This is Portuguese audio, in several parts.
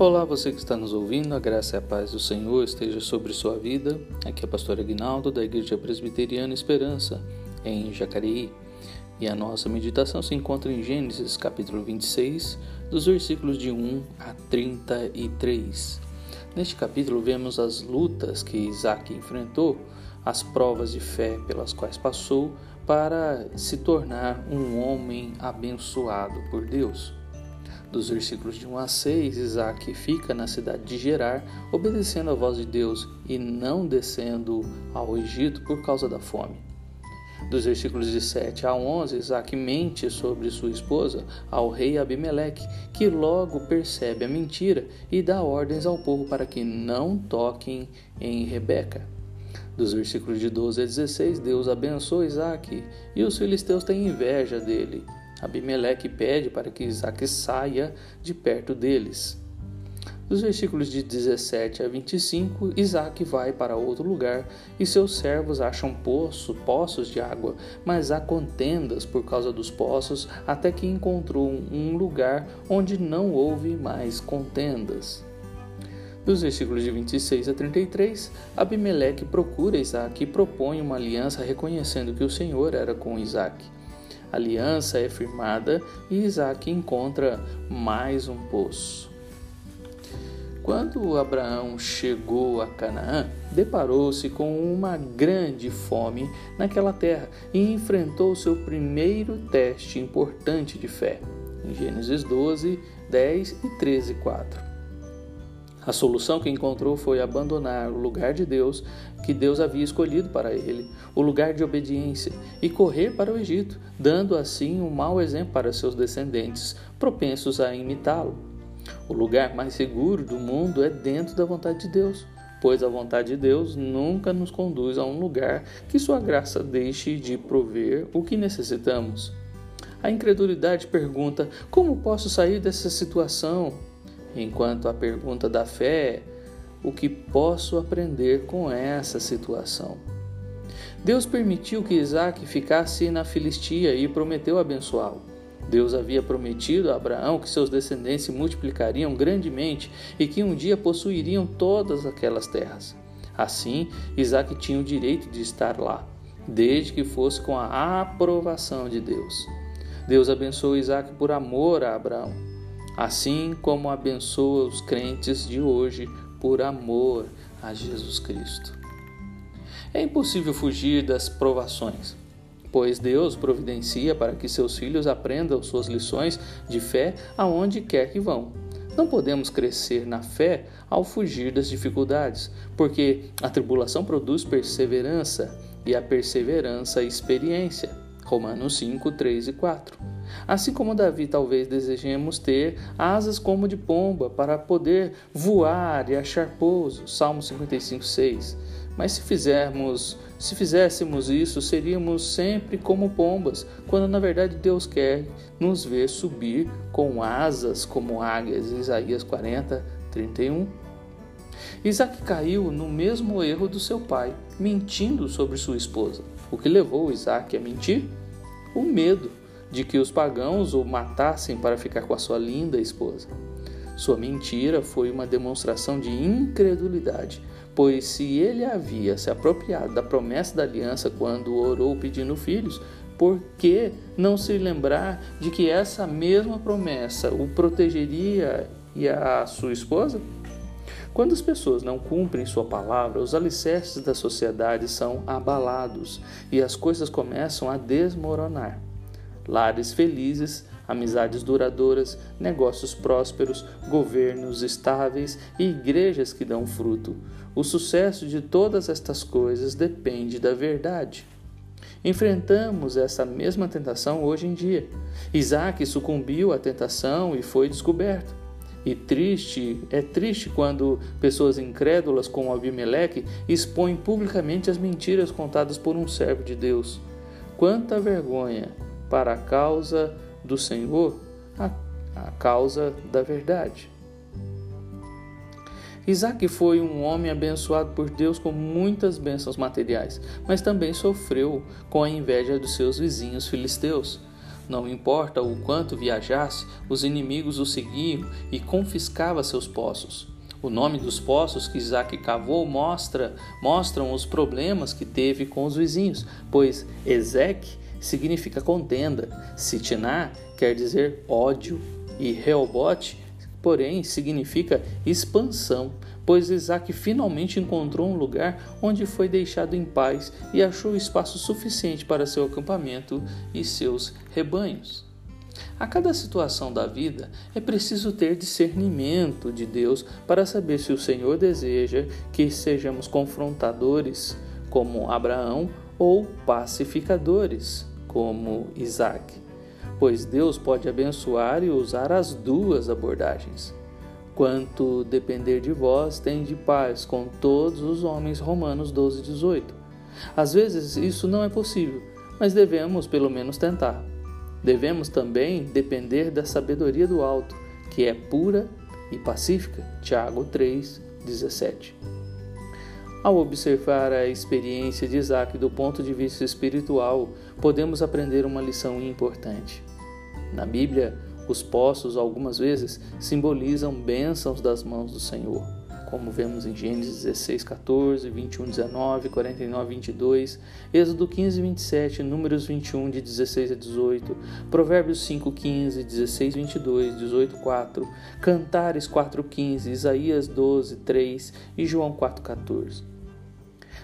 Olá, você que está nos ouvindo, a graça e a paz do Senhor esteja sobre sua vida. Aqui é a pastora Aguinaldo, da Igreja Presbiteriana Esperança, em Jacareí. E a nossa meditação se encontra em Gênesis capítulo 26, dos versículos de 1 a 33. Neste capítulo vemos as lutas que Isaac enfrentou, as provas de fé pelas quais passou para se tornar um homem abençoado por Deus. Dos versículos de 1 a 6, Isaac fica na cidade de Gerar, obedecendo à voz de Deus e não descendo ao Egito por causa da fome. Dos versículos de 7 a 11, Isaac mente sobre sua esposa ao rei Abimeleque, que logo percebe a mentira e dá ordens ao povo para que não toquem em Rebeca. Dos versículos de 12 a 16, Deus abençoa Isaac e os filisteus têm inveja dele. Abimeleque pede para que Isaac saia de perto deles. Dos versículos de 17 a 25, Isaac vai para outro lugar e seus servos acham poço, poços de água, mas há contendas por causa dos poços, até que encontrou um lugar onde não houve mais contendas. Dos versículos de 26 a 33, Abimeleque procura Isaac e propõe uma aliança reconhecendo que o Senhor era com Isaac aliança é firmada e Isaac encontra mais um poço. Quando Abraão chegou a Canaã, deparou-se com uma grande fome naquela terra e enfrentou seu primeiro teste importante de fé. Em Gênesis 12, 10 e 13, 4. A solução que encontrou foi abandonar o lugar de Deus que Deus havia escolhido para ele, o lugar de obediência, e correr para o Egito, dando assim um mau exemplo para seus descendentes, propensos a imitá-lo. O lugar mais seguro do mundo é dentro da vontade de Deus, pois a vontade de Deus nunca nos conduz a um lugar que sua graça deixe de prover o que necessitamos. A incredulidade pergunta: como posso sair dessa situação? Enquanto a pergunta da fé é: o que posso aprender com essa situação? Deus permitiu que Isaac ficasse na Filistia e prometeu abençoá-lo. Deus havia prometido a Abraão que seus descendentes se multiplicariam grandemente e que um dia possuiriam todas aquelas terras. Assim, Isaac tinha o direito de estar lá, desde que fosse com a aprovação de Deus. Deus abençoou Isaac por amor a Abraão assim como abençoa os crentes de hoje por amor a Jesus Cristo. É impossível fugir das provações, pois Deus providencia para que seus filhos aprendam suas lições de fé aonde quer que vão. Não podemos crescer na fé ao fugir das dificuldades, porque a tribulação produz perseverança e a perseverança experiência. Romanos 5, 3 e 4. Assim como Davi talvez desejemos ter asas como de pomba para poder voar e achar pouso. Salmo 55, 6. Mas se fizermos, se fizéssemos isso, seríamos sempre como pombas, quando na verdade Deus quer nos ver subir com asas como águias. Isaías 40, 31. Isaac caiu no mesmo erro do seu pai, mentindo sobre sua esposa. O que levou Isaac a mentir? O medo de que os pagãos o matassem para ficar com a sua linda esposa. Sua mentira foi uma demonstração de incredulidade, pois se ele havia se apropriado da promessa da aliança quando orou pedindo filhos, por que não se lembrar de que essa mesma promessa o protegeria e a sua esposa? Quando as pessoas não cumprem sua palavra, os alicerces da sociedade são abalados e as coisas começam a desmoronar. Lares felizes, amizades duradouras, negócios prósperos, governos estáveis e igrejas que dão fruto. O sucesso de todas estas coisas depende da verdade. Enfrentamos essa mesma tentação hoje em dia. Isaac sucumbiu à tentação e foi descoberto. E triste, é triste quando pessoas incrédulas como Abimeleque expõem publicamente as mentiras contadas por um servo de Deus. Quanta vergonha para a causa do Senhor, a, a causa da verdade. Isaac foi um homem abençoado por Deus com muitas bênçãos materiais, mas também sofreu com a inveja dos seus vizinhos filisteus. Não importa o quanto viajasse, os inimigos o seguiam e confiscava seus poços. O nome dos poços que Isaac cavou mostra, mostram os problemas que teve com os vizinhos, pois Ezeque significa contenda, Sitná quer dizer ódio e Reobote, porém, significa expansão, pois Isaac finalmente encontrou um lugar onde foi deixado em paz e achou espaço suficiente para seu acampamento e seus rebanhos. A cada situação da vida é preciso ter discernimento de Deus para saber se o Senhor deseja que sejamos confrontadores, como Abraão, ou pacificadores, como Isaac. Pois Deus pode abençoar e usar as duas abordagens. Quanto depender de vós, tem de paz com todos os homens. Romanos 12, 18. Às vezes isso não é possível, mas devemos pelo menos tentar. Devemos também depender da sabedoria do alto, que é pura e pacífica. Tiago 3:17. Ao observar a experiência de Isaac do ponto de vista espiritual, podemos aprender uma lição importante. Na Bíblia, os poços algumas vezes simbolizam bênçãos das mãos do Senhor como vemos em Gênesis 16, 14, 21, 19, 49, 22, Êxodo 15, 27, Números 21, de 16 a 18, Provérbios 5, 15, 16, 22, 18, 4, Cantares 4, 15, Isaías 12, 3 e João 4, 14.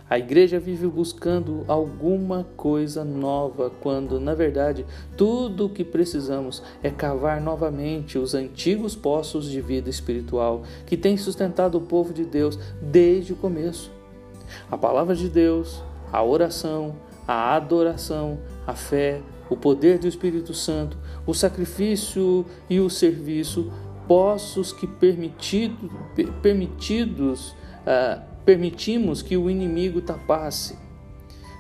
A igreja vive buscando alguma coisa nova, quando, na verdade, tudo o que precisamos é cavar novamente os antigos poços de vida espiritual que têm sustentado o povo de Deus desde o começo. A palavra de Deus, a oração, a adoração, a fé, o poder do Espírito Santo, o sacrifício e o serviço, poços que permitido, permitidos uh, permitimos que o inimigo tapasse.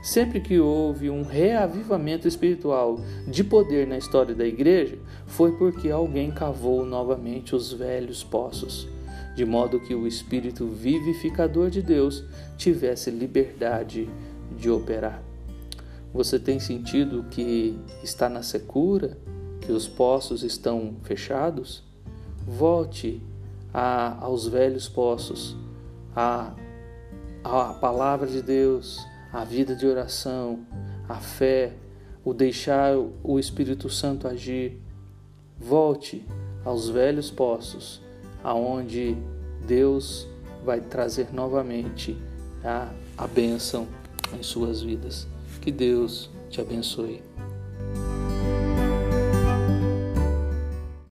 Sempre que houve um reavivamento espiritual de poder na história da igreja, foi porque alguém cavou novamente os velhos poços, de modo que o espírito vivificador de Deus tivesse liberdade de operar. Você tem sentido que está na secura, que os poços estão fechados? Volte a, aos velhos poços, a a palavra de Deus, a vida de oração, a fé, o deixar o Espírito Santo agir. Volte aos velhos poços, aonde Deus vai trazer novamente a, a bênção em suas vidas. Que Deus te abençoe.